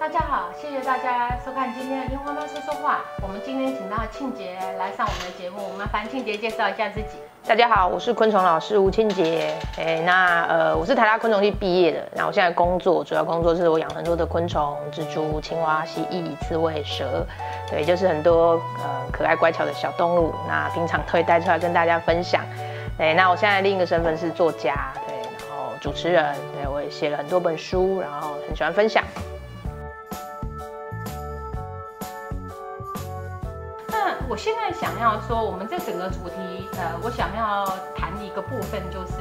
大家好，谢谢大家收看今天的樱花妈说说话。我们今天请到庆杰来上我们的节目，麻烦庆杰介绍一下自己。大家好，我是昆虫老师吴庆杰。哎，那呃，我是台大昆虫系毕业的。那我现在工作主要工作是我养很多的昆虫，蜘蛛、青蛙、蜥蜴、刺猬、蛇，对，就是很多呃可爱乖巧的小动物。那平常都会带出来跟大家分享。哎，那我现在另一个身份是作家，对，然后主持人，对我也写了很多本书，然后很喜欢分享。我现在想要说，我们这整个主题，呃，我想要谈一个部分，就是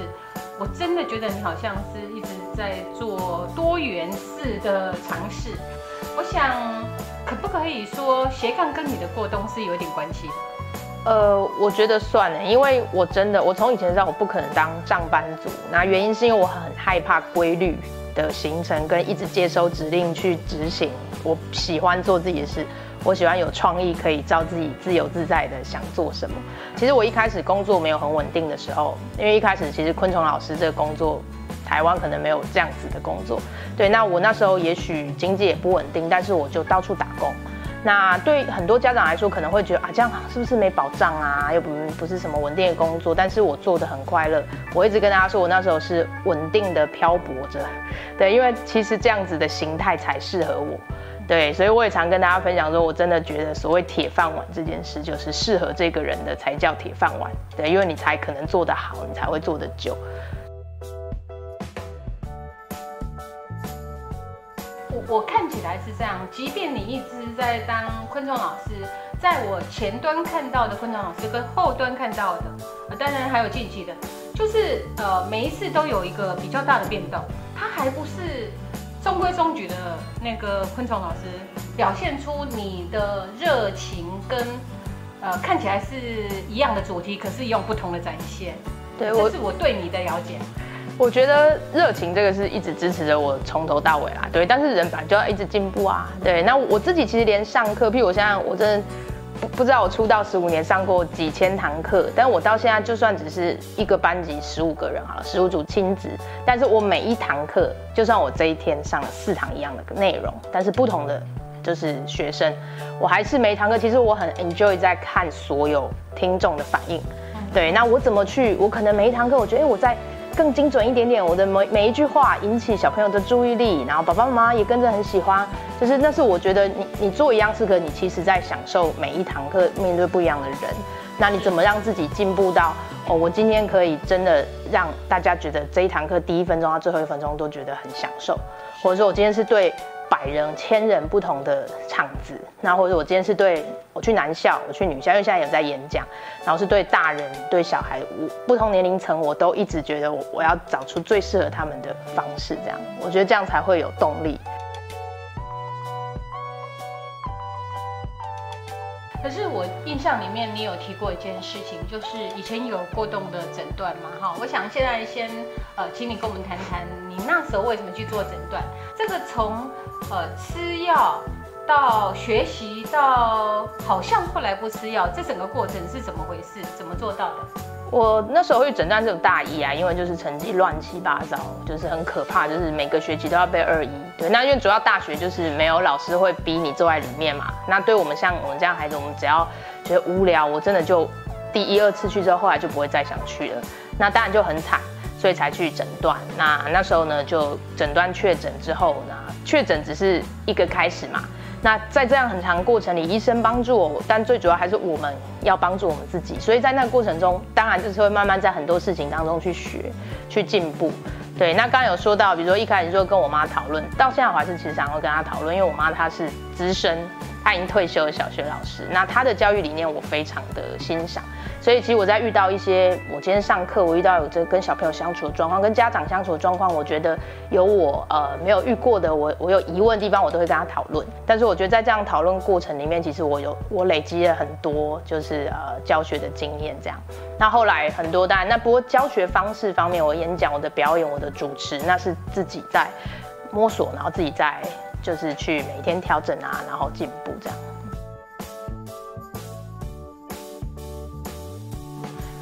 我真的觉得你好像是一直在做多元式的尝试。我想，可不可以说斜杠跟你的过冬是有点关系的？呃，我觉得算了，因为我真的，我从以前知道我不可能当上班族，那原因是因为我很害怕规律的行程跟一直接收指令去执行，我喜欢做自己的事。我喜欢有创意，可以照自己自由自在的想做什么。其实我一开始工作没有很稳定的时候，因为一开始其实昆虫老师这个工作，台湾可能没有这样子的工作。对，那我那时候也许经济也不稳定，但是我就到处打工。那对很多家长来说，可能会觉得啊，这样是不是没保障啊？又不不是什么稳定的工作。但是我做的很快乐。我一直跟大家说，我那时候是稳定的漂泊着。对，因为其实这样子的形态才适合我。对，所以我也常跟大家分享说，我真的觉得所谓铁饭碗这件事，就是适合这个人的才叫铁饭碗。对，因为你才可能做得好，你才会做得久。我我看起来是这样，即便你一直在当昆虫老师，在我前端看到的昆虫老师跟后端看到的，当然还有近期的，就是呃每一次都有一个比较大的变动，它还不是。中规中矩的那个昆虫老师表现出你的热情跟呃看起来是一样的主题，可是用不同的展现。对，这是我对你的了解。我觉得热情这个是一直支持着我从头到尾啦。对，但是人本来就要一直进步啊。对，那我自己其实连上课，譬如我现在我真的。不不知道我出道十五年上过几千堂课，但我到现在就算只是一个班级十五个人好了，十五组亲子，但是我每一堂课，就算我这一天上了四堂一样的内容，但是不同的就是学生，我还是每一堂课，其实我很 enjoy 在看所有听众的反应。对，那我怎么去？我可能每一堂课，我觉得，哎，我在。更精准一点点，我的每每一句话引起小朋友的注意力，然后爸爸妈妈也跟着很喜欢，就是那是我觉得你你做一样事，可你其实在享受每一堂课面对不一样的人，那你怎么让自己进步到哦，我今天可以真的让大家觉得这一堂课第一分钟到最后一分钟都觉得很享受，或者说我今天是对。百人、千人不同的场子，那或者我今天是对我去男校，我去女校，因为现在有在演讲，然后是对大人、对小孩，我不同年龄层，我都一直觉得我我要找出最适合他们的方式，这样，我觉得这样才会有动力。可是我印象里面，你有提过一件事情，就是以前有过动的诊断嘛，哈。我想现在先呃，请你跟我们谈谈，你那时候为什么去做诊断？这个从呃吃药到学习到好像后来不吃药，这整个过程是怎么回事？怎么做到的？我那时候去诊断这种大一啊，因为就是成绩乱七八糟，就是很可怕，就是每个学期都要背二一。对，那因为主要大学就是没有老师会逼你坐在里面嘛。那对我们像我们这样孩子，我们只要觉得无聊，我真的就第一二次去之后，后来就不会再想去了。那当然就很惨，所以才去诊断。那那时候呢，就诊断确诊之后呢，确诊只是一个开始嘛。那在这样很长过程里，医生帮助我，但最主要还是我们要帮助我们自己。所以在那个过程中，当然就是会慢慢在很多事情当中去学、去进步。对，那刚刚有说到，比如说一开始就跟我妈讨论，到现在我还是其实想要跟她讨论，因为我妈她是资深。他已经退休的小学老师，那他的教育理念我非常的欣赏，所以其实我在遇到一些我今天上课我遇到有这跟小朋友相处的状况，跟家长相处的状况，我觉得有我呃没有遇过的，我我有疑问的地方，我都会跟他讨论。但是我觉得在这样讨论过程里面，其实我有我累积了很多就是呃教学的经验这样。那后来很多当然，那不过教学方式方面，我演讲、我的表演、我的主持，那是自己在摸索，然后自己在。就是去每天调整啊，然后进步这样。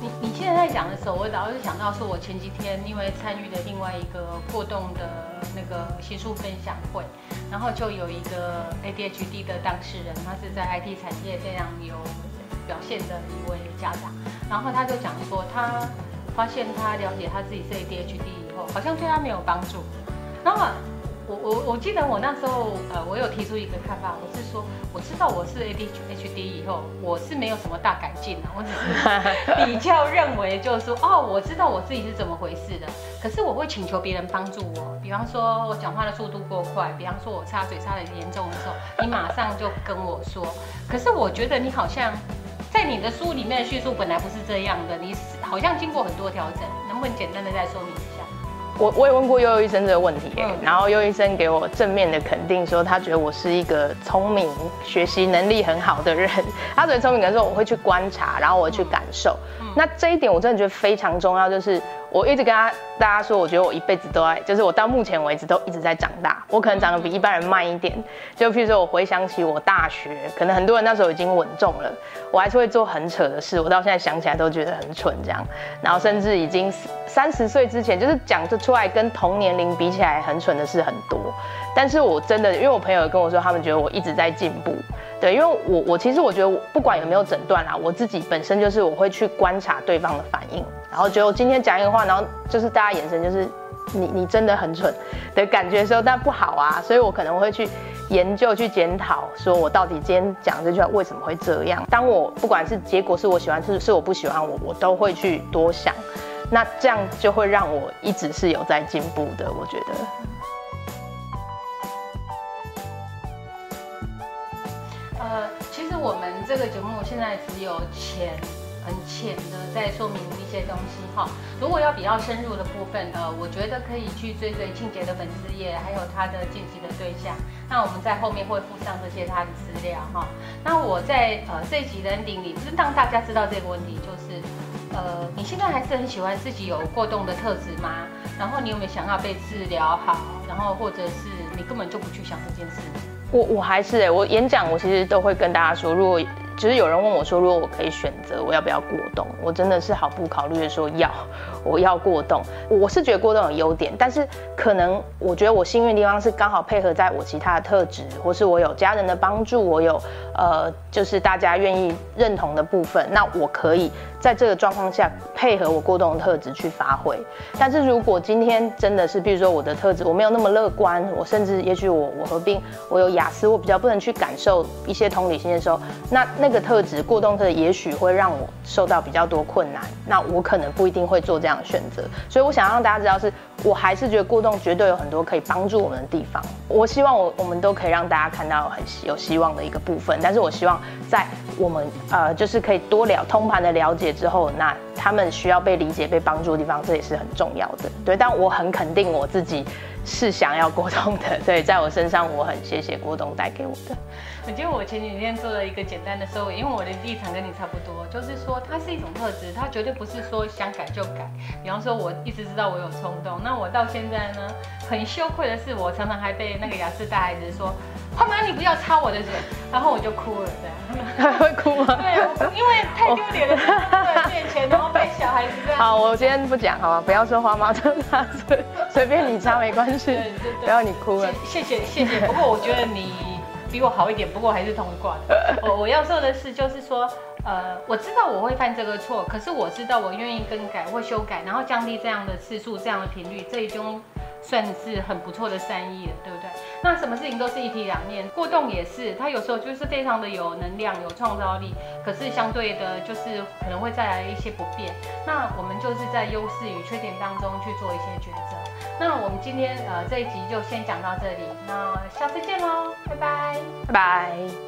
你你现在在讲的时候，我老是想到说，我前几天因为参与了另外一个过动的那个学术分享会，然后就有一个 ADHD 的当事人，他是在 IT 产业非常有表现的一位家长，然后他就讲说，他发现他了解他自己是 ADHD 以后，好像对他没有帮助，然后。我我我记得我那时候，呃，我有提出一个看法，我是说，我知道我是 ADHD 以后，我是没有什么大改进的，我只是 比较认为就是说，哦，我知道我自己是怎么回事的，可是我会请求别人帮助我，比方说我讲话的速度过快，比方说我插嘴插的严重的时候，你马上就跟我说，可是我觉得你好像在你的书里面的叙述本来不是这样的，你好像经过很多调整，能不能简单的再说明？我我也问过悠悠医生这个问题，然后悠悠医生给我正面的肯定，说他觉得我是一个聪明、学习能力很好的人。他觉得聪明的时候，我会去观察，然后我会去感受。那这一点我真的觉得非常重要，就是。我一直跟他大家说，我觉得我一辈子都在，就是我到目前为止都一直在长大。我可能长得比一般人慢一点，就譬如说我回想起我大学，可能很多人那时候已经稳重了，我还是会做很扯的事。我到现在想起来都觉得很蠢这样。然后甚至已经三十岁之前，就是讲得出来跟同年龄比起来很蠢的事很多。但是我真的，因为我朋友跟我说，他们觉得我一直在进步。对，因为我我其实我觉得我，不管有没有诊断啦，我自己本身就是我会去观察对方的反应，然后觉得我今天讲一个话，然后就是大家眼神就是你你真的很蠢的感觉的时候，但不好啊，所以我可能会去研究去检讨，说我到底今天讲这句话为什么会这样。当我不管是结果是我喜欢是是我不喜欢，我我都会去多想，那这样就会让我一直是有在进步的，我觉得。呃，其实我们这个节目现在只有浅很浅的在说明一些东西哈。如果要比较深入的部分，呃，我觉得可以去追追庆杰的粉丝页，还有他的晋级的对象。那我们在后面会附上这些他的资料哈。那我在呃这一集的 ending 里，是让大家知道这个问题，就是呃，你现在还是很喜欢自己有过动的特质吗？然后你有没有想要被治疗好？然后或者是你根本就不去想这件事？我我还是哎，我演讲我其实都会跟大家说，如果就是有人问我说，如果我可以选择，我要不要过冬？我真的是毫不考虑的说要，我要过冬。我是觉得过冬有优点，但是可能我觉得我幸运的地方是刚好配合在我其他的特质，或是我有家人的帮助，我有呃就是大家愿意认同的部分，那我可以。在这个状况下，配合我过冬的特质去发挥。但是如果今天真的是，比如说我的特质我没有那么乐观，我甚至也许我我合并我有雅思，我比较不能去感受一些同理心的时候，那那那个特质过动特也许会让我受到比较多困难。那我可能不一定会做这样的选择。所以我想让大家知道，是我还是觉得过动绝对有很多可以帮助我们的地方。我希望我我们都可以让大家看到很有希望的一个部分。但是我希望在我们呃就是可以多了通盘的了解。之后，那他们需要被理解、被帮助的地方，这也是很重要的。对，但我很肯定我自己是想要郭东的。对，在我身上，我很谢谢郭董带给我的。我记得我前几天做了一个简单的收尾，因为我的立场跟你差不多，就是说它是一种特质，它绝对不是说想改就改。比方说，我一直知道我有冲动，那我到现在呢，很羞愧的是，我常常还被那个雅思大孩子说。花妈，你不要插我的嘴，然后我就哭了，这样会哭吗？对，因为太丢脸了，在面前，然后被小孩子这样。好，我今天不讲，好吗？不要说花妈插嘴，随便你插没关系，不要你哭了。谢谢谢谢，不过我觉得你比我好一点，不过还是同一挂的。我我要说的是，就是说，呃，我知道我会犯这个错，可是我知道我愿意更改或修改，然后降低这样的次数、这样的频率，这已经算是很不错的善意了，对不对？那什么事情都是一体两面，过动也是，他有时候就是非常的有能量、有创造力，可是相对的，就是可能会带来一些不便。那我们就是在优势与缺点当中去做一些抉择。那我们今天呃这一集就先讲到这里，那下次见喽，拜拜，拜拜。